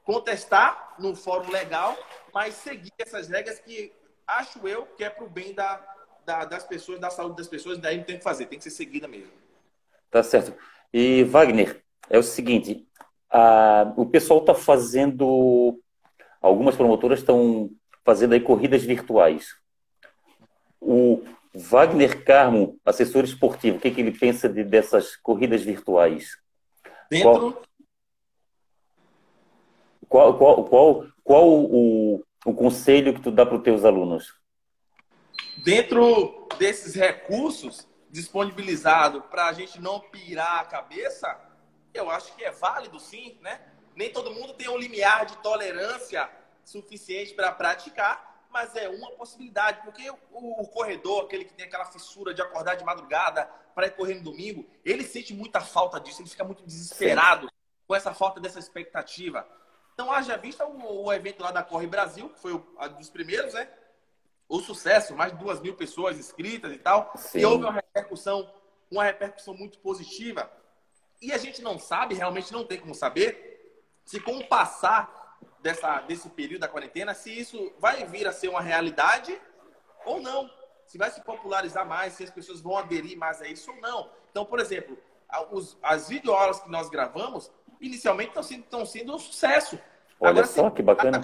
contestar no fórum legal, mas seguir essas regras que acho eu que é para o bem da, da, das pessoas, da saúde das pessoas, daí não tem que fazer, tem que ser seguida mesmo. Tá certo. E Wagner, é o seguinte, a, o pessoal está fazendo, algumas promotoras estão fazendo aí corridas virtuais. O Wagner Carmo, assessor esportivo, o que, que ele pensa de, dessas corridas virtuais? Dentro. Qual, qual, qual, qual o, o conselho que tu dá para os teus alunos? Dentro desses recursos disponibilizados para a gente não pirar a cabeça, eu acho que é válido sim, né? Nem todo mundo tem um limiar de tolerância suficiente para praticar, mas é uma possibilidade, porque o, o, corredor, aquele que tem aquela fissura de acordar de madrugada para ir correr no domingo, ele sente muita falta disso, ele fica muito desesperado sim. com essa falta dessa expectativa. Então, haja vista o, o, evento lá da Corre Brasil, que foi um dos primeiros, né? O sucesso, mais de duas mil pessoas inscritas e tal. Sim. E houve uma repercussão, uma repercussão muito positiva. E a gente não sabe, realmente não tem como saber, se com o passar dessa, desse período da quarentena, se isso vai vir a ser uma realidade ou não. Se vai se popularizar mais, se as pessoas vão aderir mais a isso ou não. Então, por exemplo, os, as videoaulas que nós gravamos, inicialmente estão sendo, estão sendo um sucesso. Olha Agora, só que bacana.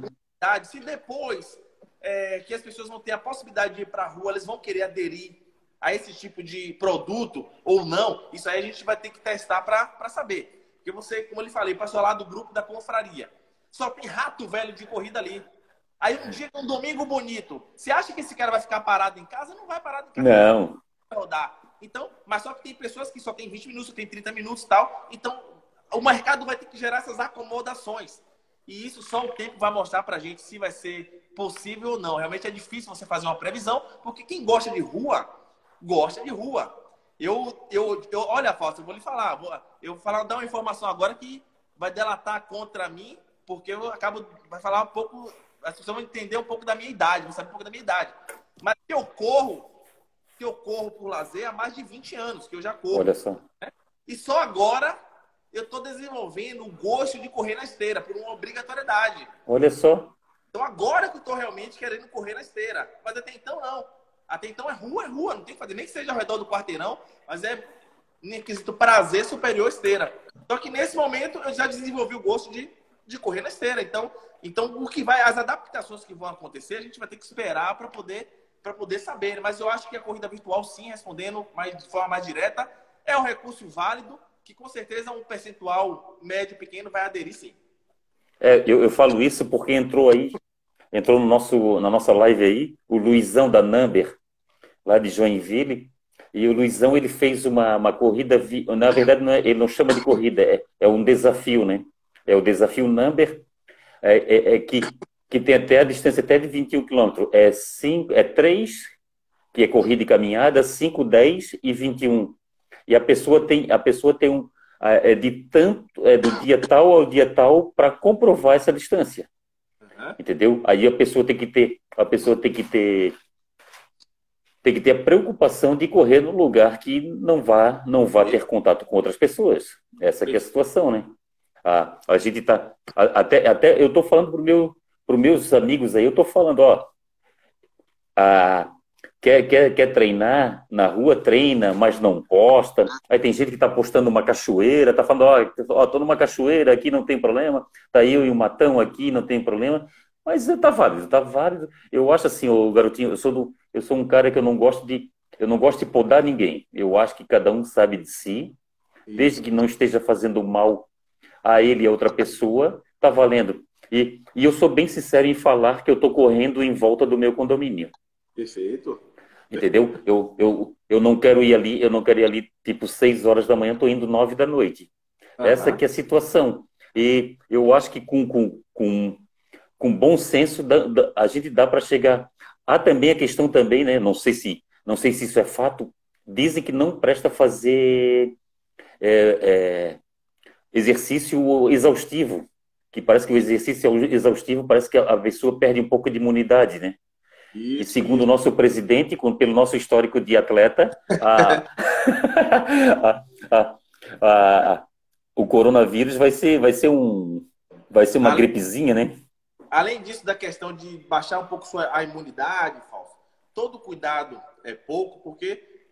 Se depois é, que as pessoas vão ter a possibilidade de ir para a rua, eles vão querer aderir a esse tipo de produto ou não, isso aí a gente vai ter que testar para saber. Porque você, como eu lhe falei, passou lá do grupo da confraria. Só tem rato velho de corrida ali. Aí um dia, um domingo bonito, você acha que esse cara vai ficar parado em casa? Não vai parar em casa. Não. Vai rodar. Então, mas só que tem pessoas que só tem 20 minutos, tem 30 minutos e tal. Então, o mercado vai ter que gerar essas acomodações. E isso só o tempo vai mostrar para a gente se vai ser possível ou não. Realmente é difícil você fazer uma previsão, porque quem gosta de rua, gosta de rua. Eu, eu, eu olha, Fausto, eu vou lhe falar. Vou, eu vou falar, dar uma informação agora que vai delatar contra mim, porque eu acabo, vai falar um pouco, as pessoas vão entender um pouco da minha idade, vão saber um pouco da minha idade. Mas eu corro, que eu corro por lazer há mais de 20 anos, que eu já corro. Olha só. Né? E só agora eu estou desenvolvendo o gosto de correr na esteira, por uma obrigatoriedade. Olha só. Então agora que eu estou realmente querendo correr na esteira. Mas até então não. Até então é rua, é rua, não tem que fazer nem que seja ao redor do quarteirão, mas é em quesito prazer superior esteira. Só que nesse momento eu já desenvolvi o gosto de, de correr na esteira. Então, então o que vai, as adaptações que vão acontecer, a gente vai ter que esperar para poder para poder saber. Mas eu acho que a corrida virtual, sim, respondendo mais, de forma mais direta, é um recurso válido que com certeza um percentual médio pequeno vai aderir sim. É, eu, eu falo isso porque entrou aí, entrou no nosso, na nossa live aí, o Luizão da Number, lá de Joinville, e o Luizão ele fez uma, uma corrida, na verdade não é, ele não chama de corrida, é, é um desafio, né? É o desafio Number, é, é, é que, que tem até a distância até de 21 quilômetros. É, cinco, é 3, que é corrida e caminhada, 5, 10 e 21 e a pessoa tem, a pessoa tem um, é de tanto, é do dia tal ao dia tal para comprovar essa distância. Entendeu? Aí a pessoa tem que ter, a pessoa tem que ter tem que ter a preocupação de correr no lugar que não vá não vá ter contato com outras pessoas. Essa é a situação, né? A, a gente tá até até eu tô falando pro meu para meus amigos aí, eu tô falando, ó, a, Quer, quer, quer treinar na rua, treina, mas não posta. Aí tem gente que está postando uma cachoeira, está falando, ó, oh, tô numa cachoeira aqui, não tem problema. Tá eu e o Matão aqui, não tem problema. Mas está válido, está válido. Eu acho assim, o garotinho, eu sou, do, eu sou um cara que eu não gosto de eu não gosto de podar ninguém. Eu acho que cada um sabe de si, desde que não esteja fazendo mal a ele e a outra pessoa, tá valendo. E, e eu sou bem sincero em falar que eu estou correndo em volta do meu condomínio. Perfeito. Entendeu? Eu, eu, eu não quero ir ali, eu não quero ir ali tipo seis horas da manhã, estou indo nove da noite. Uhum. Essa que é a situação. E eu acho que com, com, com, com bom senso da, da, a gente dá para chegar. Há também a questão também, né? Não sei se não sei se isso é fato. Dizem que não presta fazer é, é, exercício exaustivo, que parece que o exercício exaustivo parece que a pessoa perde um pouco de imunidade, né? Isso. E segundo o nosso presidente, com, pelo nosso histórico de atleta, (laughs) a, a, a, o coronavírus vai ser, vai ser um, Vai ser uma além, gripezinha, né? Além disso, da questão de baixar um pouco sua, a imunidade, Fausto, todo cuidado é pouco, porque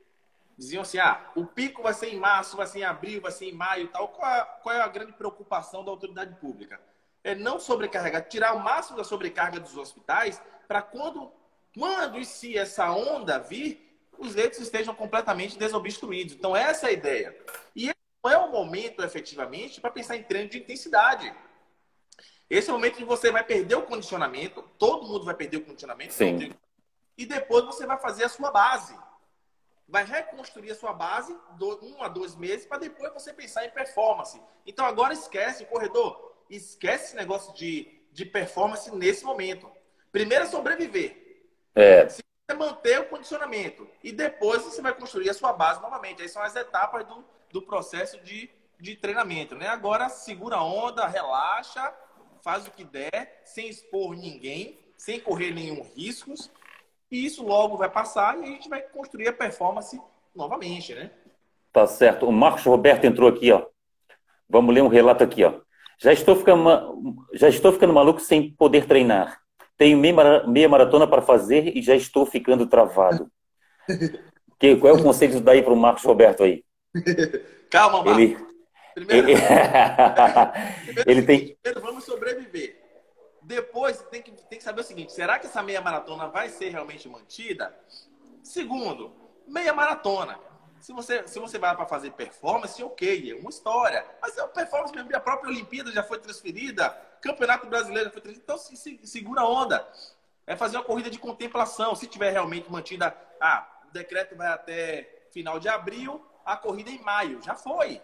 diziam assim: ah, o pico vai ser em março, vai ser em abril, vai ser em maio e tal. Qual é, qual é a grande preocupação da autoridade pública? É não sobrecarregar, tirar o máximo da sobrecarga dos hospitais para quando, quando e se essa onda vir, os leitos estejam completamente desobstruídos. Então, essa é a ideia. E esse não é o momento, efetivamente, para pensar em treino de intensidade. Esse é o momento que você vai perder o condicionamento, todo mundo vai perder o condicionamento, Sim. e depois você vai fazer a sua base vai reconstruir a sua base do, um a dois meses para depois você pensar em performance. Então agora esquece, corredor, esquece esse negócio de, de performance nesse momento. Primeiro é sobreviver. É. Se você manter o condicionamento e depois você vai construir a sua base novamente. Aí são as etapas do, do processo de, de treinamento. Né? Agora segura a onda, relaxa, faz o que der, sem expor ninguém, sem correr nenhum riscos e isso logo vai passar e a gente vai construir a performance novamente, né? Tá certo. O Marcos Roberto entrou aqui, ó. Vamos ler um relato aqui, ó. Já estou ficando, já estou ficando maluco sem poder treinar. Tenho meia maratona para fazer e já estou ficando travado. (laughs) que, qual é o conselho daí para o Marcos Roberto aí? (laughs) Calma, Marcos. Ele, primeiro, (laughs) ele... ele tem. Primeiro, vamos sobreviver. Depois, tem que, tem que saber o seguinte: será que essa meia maratona vai ser realmente mantida? Segundo, meia maratona. Se você, se você vai para fazer performance, ok, é uma história. Mas a performance mesmo, a própria Olimpíada já foi transferida, Campeonato Brasileiro já foi transferido. Então, se, se, segura a onda. É fazer uma corrida de contemplação. Se tiver realmente mantida, ah, o decreto vai até final de abril, a corrida é em maio. Já foi.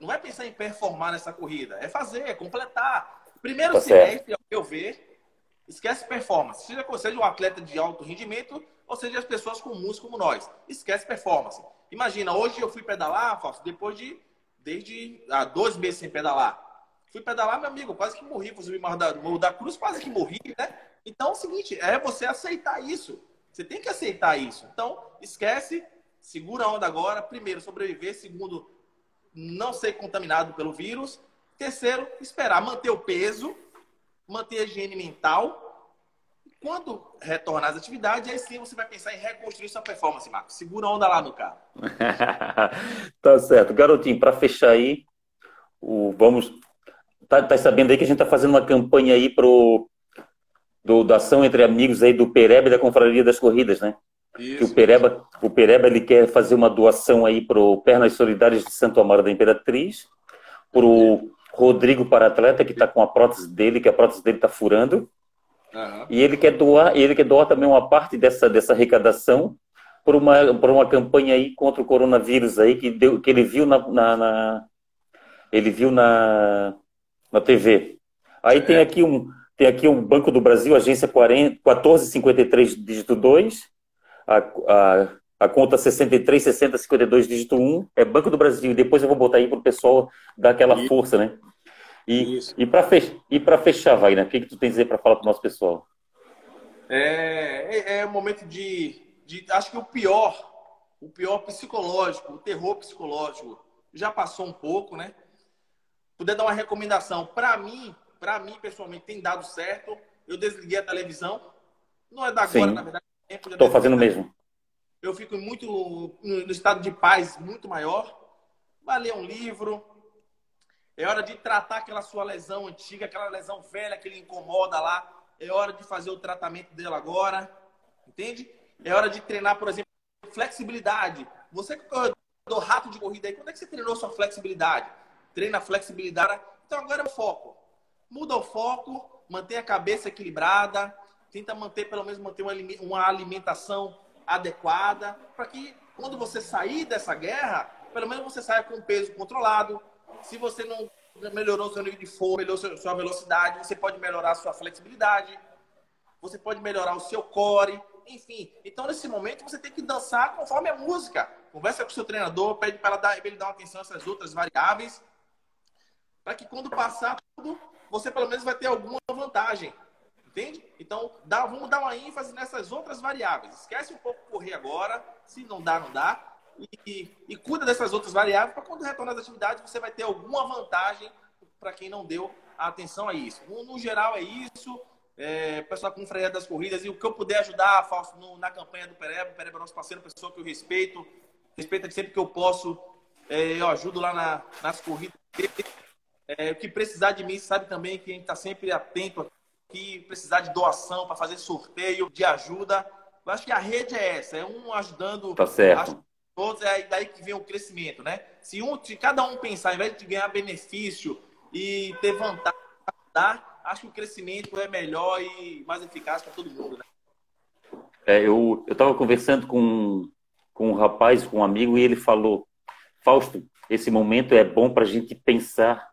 Não é pensar em performar nessa corrida, é fazer, é completar. Primeiro tá semestre, ao meu ver, esquece performance. Seja, seja um atleta de alto rendimento, ou seja as pessoas comuns como nós. Esquece performance. Imagina, hoje eu fui pedalar, Fausto, depois de desde há dois meses sem pedalar. Fui pedalar, meu amigo, quase que morri. Fui subir da, da Cruz, quase que morri, né? Então é o seguinte, é você aceitar isso. Você tem que aceitar isso. Então, esquece, segura a onda agora. Primeiro, sobreviver. Segundo, não ser contaminado pelo vírus. Terceiro, esperar manter o peso, manter a higiene mental. Quando retornar às atividades, aí sim você vai pensar em reconstruir sua performance, Marcos. Segura a onda lá no carro. (laughs) tá certo. Garotinho, para fechar aí, o, vamos. Tá, tá, sabendo aí que a gente tá fazendo uma campanha aí pro do, da ação entre amigos aí do Pereba e da Confraria das Corridas, né? Isso, que o Pereba, o Pereba ele quer fazer uma doação aí pro Pernas Solidárias de Santo Amaro da Imperatriz, pro Rodrigo para atleta que está com a prótese dele, que a prótese dele está furando. Uhum. E ele quer doar, ele quer doar também uma parte dessa, dessa arrecadação por uma, por uma campanha aí contra o coronavírus aí que, deu, que ele viu na, na, na ele viu na, na TV. Aí é. tem aqui um tem aqui um Banco do Brasil, agência 40, 1453 dígito 2, a, a a conta 63, 60, 52, dígito 1, é Banco do Brasil. E depois eu vou botar aí para o pessoal dar aquela Isso. força, né? E, Isso. e para fech fechar, Wagner, o que, que tu tem a dizer para falar para o nosso pessoal? É, é, é um momento de, de. Acho que o pior, o pior psicológico, o terror psicológico, já passou um pouco, né? Puder dar uma recomendação. Para mim, para mim, pessoalmente, tem dado certo. Eu desliguei a televisão. Não é da agora, Sim. na verdade. Estou fazendo mesmo eu fico muito no estado de paz muito maior. Vai ler um livro. É hora de tratar aquela sua lesão antiga, aquela lesão velha que lhe incomoda lá. É hora de fazer o tratamento dela agora. Entende? É hora de treinar, por exemplo, flexibilidade. Você que é do rato de corrida aí, quando é que você treinou sua flexibilidade? Treina flexibilidade. Então agora é o foco. Muda o foco, mantém a cabeça equilibrada, tenta manter, pelo menos, manter uma alimentação adequada, para que quando você sair dessa guerra, pelo menos você saia com o peso controlado. Se você não melhorou seu nível de força, melhorou sua velocidade, você pode melhorar sua flexibilidade, você pode melhorar o seu core, enfim. Então, nesse momento, você tem que dançar conforme a música. Conversa com o seu treinador, pede para ele dar uma atenção a essas outras variáveis, para que quando passar tudo, você pelo menos vai ter alguma vantagem. Entende? Então, dá, vamos dar uma ênfase nessas outras variáveis. Esquece um pouco correr agora, se não dá, não dá. E, e, cuida dessas outras variáveis para quando retornar às atividades você vai ter alguma vantagem para quem não deu atenção a isso. No, no geral, é isso. É, pessoal com Confraria das Corridas e o que eu puder ajudar, Fausto, no, na campanha do Pereba. O Pereba é nosso parceiro, pessoa que eu respeito. Respeita sempre que eu posso. É, eu ajudo lá na, nas corridas. É, o que precisar de mim, sabe também que a gente está sempre atento aqui. Precisar de doação para fazer sorteio, de ajuda. Eu acho que a rede é essa, é um ajudando tá certo. Todos, é daí que vem o crescimento, né? Se, um, se cada um pensar, ao invés de ganhar benefício e ter vantagem, acho que o crescimento é melhor e mais eficaz para todo mundo, né? É, eu estava conversando com, com um rapaz, com um amigo, e ele falou, Fausto, esse momento é bom para a gente pensar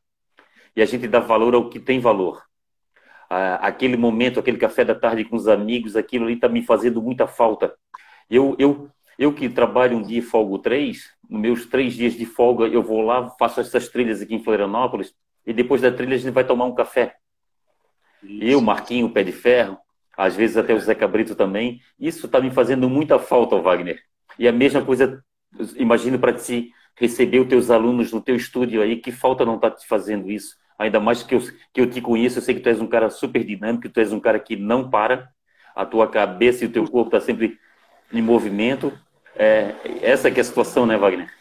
e a gente dar valor ao que tem valor aquele momento, aquele café da tarde com os amigos, aquilo ali está me fazendo muita falta. Eu, eu, eu que trabalho um dia e folgo três, nos meus três dias de folga, eu vou lá, faço essas trilhas aqui em Florianópolis, e depois da trilha a gente vai tomar um café. Isso. Eu, Marquinho, Pé de Ferro, às vezes até o Zé Cabrito também. Isso está me fazendo muita falta, Wagner. E a mesma coisa, imagino para ti receber os teus alunos no teu estúdio aí, que falta não está te fazendo isso ainda mais que eu, que eu te conheço, eu sei que tu és um cara super dinâmico, tu és um cara que não para, a tua cabeça e o teu corpo estão tá sempre em movimento. É, essa que é a situação, né, Wagner?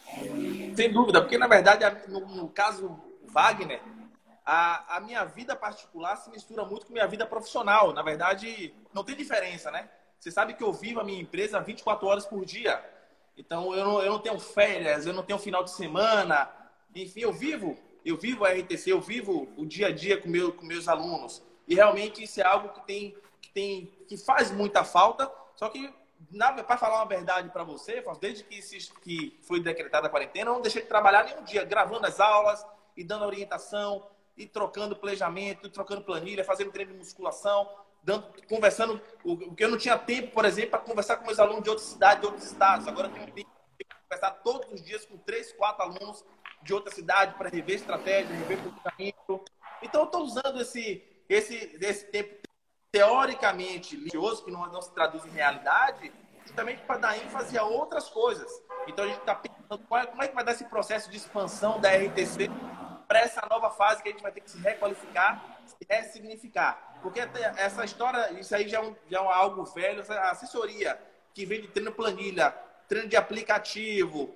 Sem dúvida, porque na verdade, no, no caso Wagner, a, a, minha vida particular se mistura muito com minha vida profissional. Na verdade, não tem diferença, né? Você sabe que eu vivo a minha empresa 24 horas por dia. Então, eu não, eu não tenho férias, eu não tenho final de semana. Enfim, eu vivo eu vivo a RTC, eu vivo o dia a dia com, meu, com meus alunos. E realmente isso é algo que tem que, tem, que faz muita falta. Só que, para falar uma verdade para você, desde que, se, que foi decretada a quarentena, eu não deixei de trabalhar nenhum dia, gravando as aulas e dando orientação, e trocando planejamento, trocando planilha, fazendo treino de musculação, dando, conversando. O, que eu não tinha tempo, por exemplo, para conversar com meus alunos de outras cidades, de outros estados. Agora eu tenho tempo de conversar todos os dias com três, quatro alunos de outra cidade para rever estratégia, rever planejamento. Então, eu estou usando esse, esse, esse tempo teoricamente religioso, que não, não se traduz em realidade, justamente para dar ênfase a outras coisas. Então, a gente está pensando qual, como é que vai dar esse processo de expansão da RTC para essa nova fase que a gente vai ter que se requalificar, se ressignificar. Porque essa história, isso aí já é, um, já é algo velho, essa assessoria que vem de treino planilha, treino de aplicativo,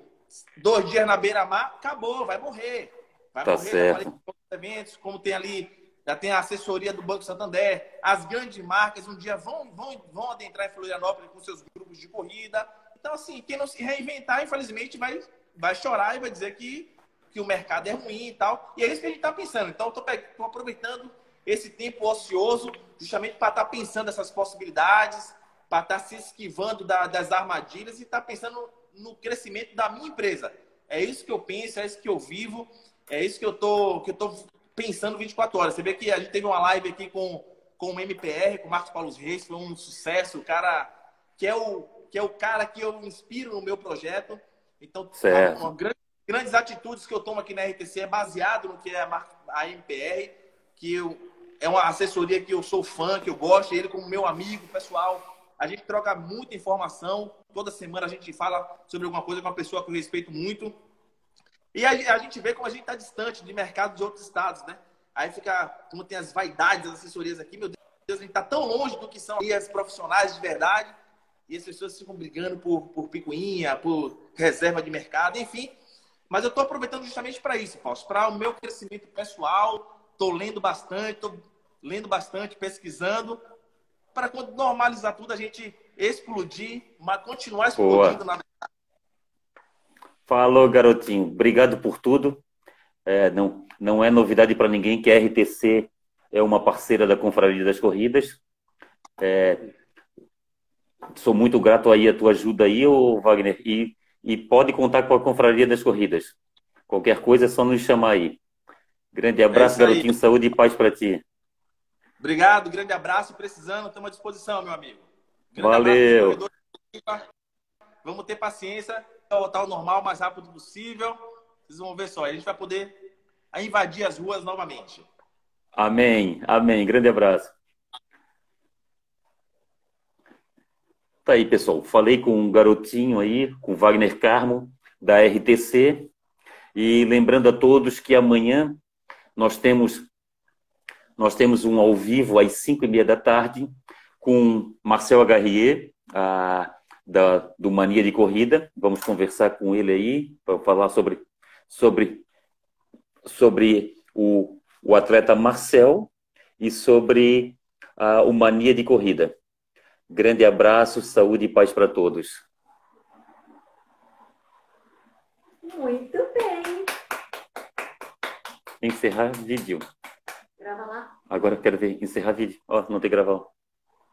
dois dias na beira-mar, acabou, vai morrer. Vai tá morrer, certo. eventos, como tem ali, já tem a assessoria do Banco Santander, as grandes marcas um dia vão, vão, vão adentrar em Florianópolis com seus grupos de corrida. Então, assim, quem não se reinventar, infelizmente, vai, vai chorar e vai dizer que, que o mercado é ruim e tal. E é isso que a gente está pensando. Então, estou aproveitando esse tempo ocioso justamente para estar tá pensando essas possibilidades, para estar tá se esquivando da, das armadilhas e estar tá pensando no crescimento da minha empresa. É isso que eu penso, é isso que eu vivo, é isso que eu tô, que eu tô pensando 24 horas. Você vê que a gente teve uma live aqui com, com o MPR, com o Marcos Paulo Reis, foi um sucesso, o cara que é o, que é o cara que eu inspiro no meu projeto. Então, certo. Uma, uma grande, grandes atitudes que eu tomo aqui na RTC é baseado no que é a, a MPR, que eu, é uma assessoria que eu sou fã, que eu gosto, ele como meu amigo pessoal. A gente troca muita informação. Toda semana a gente fala sobre alguma coisa com uma pessoa que eu respeito muito. E a, a gente vê como a gente está distante de mercado de outros estados, né? Aí fica, como tem as vaidades das assessorias aqui, meu Deus, a gente está tão longe do que são as profissionais de verdade. E as pessoas ficam brigando por, por picuinha, por reserva de mercado, enfim. Mas eu estou aproveitando justamente para isso, Fausto, para o meu crescimento pessoal. Estou lendo bastante, estou lendo bastante, pesquisando, para quando normalizar tudo, a gente explodir, mas continuar explodindo Boa. na Falou, garotinho. Obrigado por tudo. É, não, não é novidade para ninguém que a RTC é uma parceira da Confraria das Corridas. É, sou muito grato aí a tua ajuda aí, ô Wagner, e, e pode contar com a Confraria das Corridas. Qualquer coisa é só nos chamar aí. Grande abraço, é garotinho, saúde e paz para ti. Obrigado, grande abraço. Precisando, estamos à disposição, meu amigo. Grande Valeu. Abraço, Vamos ter paciência, voltar ao normal o mais rápido possível. Vocês vão ver só, a gente vai poder invadir as ruas novamente. Amém, amém. Grande abraço. Tá aí, pessoal. Falei com um garotinho aí, com Wagner Carmo, da RTC. E lembrando a todos que amanhã nós temos nós temos um ao vivo às 5 e meia da tarde com Marcel Agarrier, a, da, do Mania de Corrida. Vamos conversar com ele aí para falar sobre, sobre, sobre o, o atleta Marcel e sobre a, o Mania de Corrida. Grande abraço, saúde e paz para todos. Muito bem. Encerrar vídeo. Grava lá. Agora eu quero ver encerrar vídeo. Ó, oh, não tem gravar.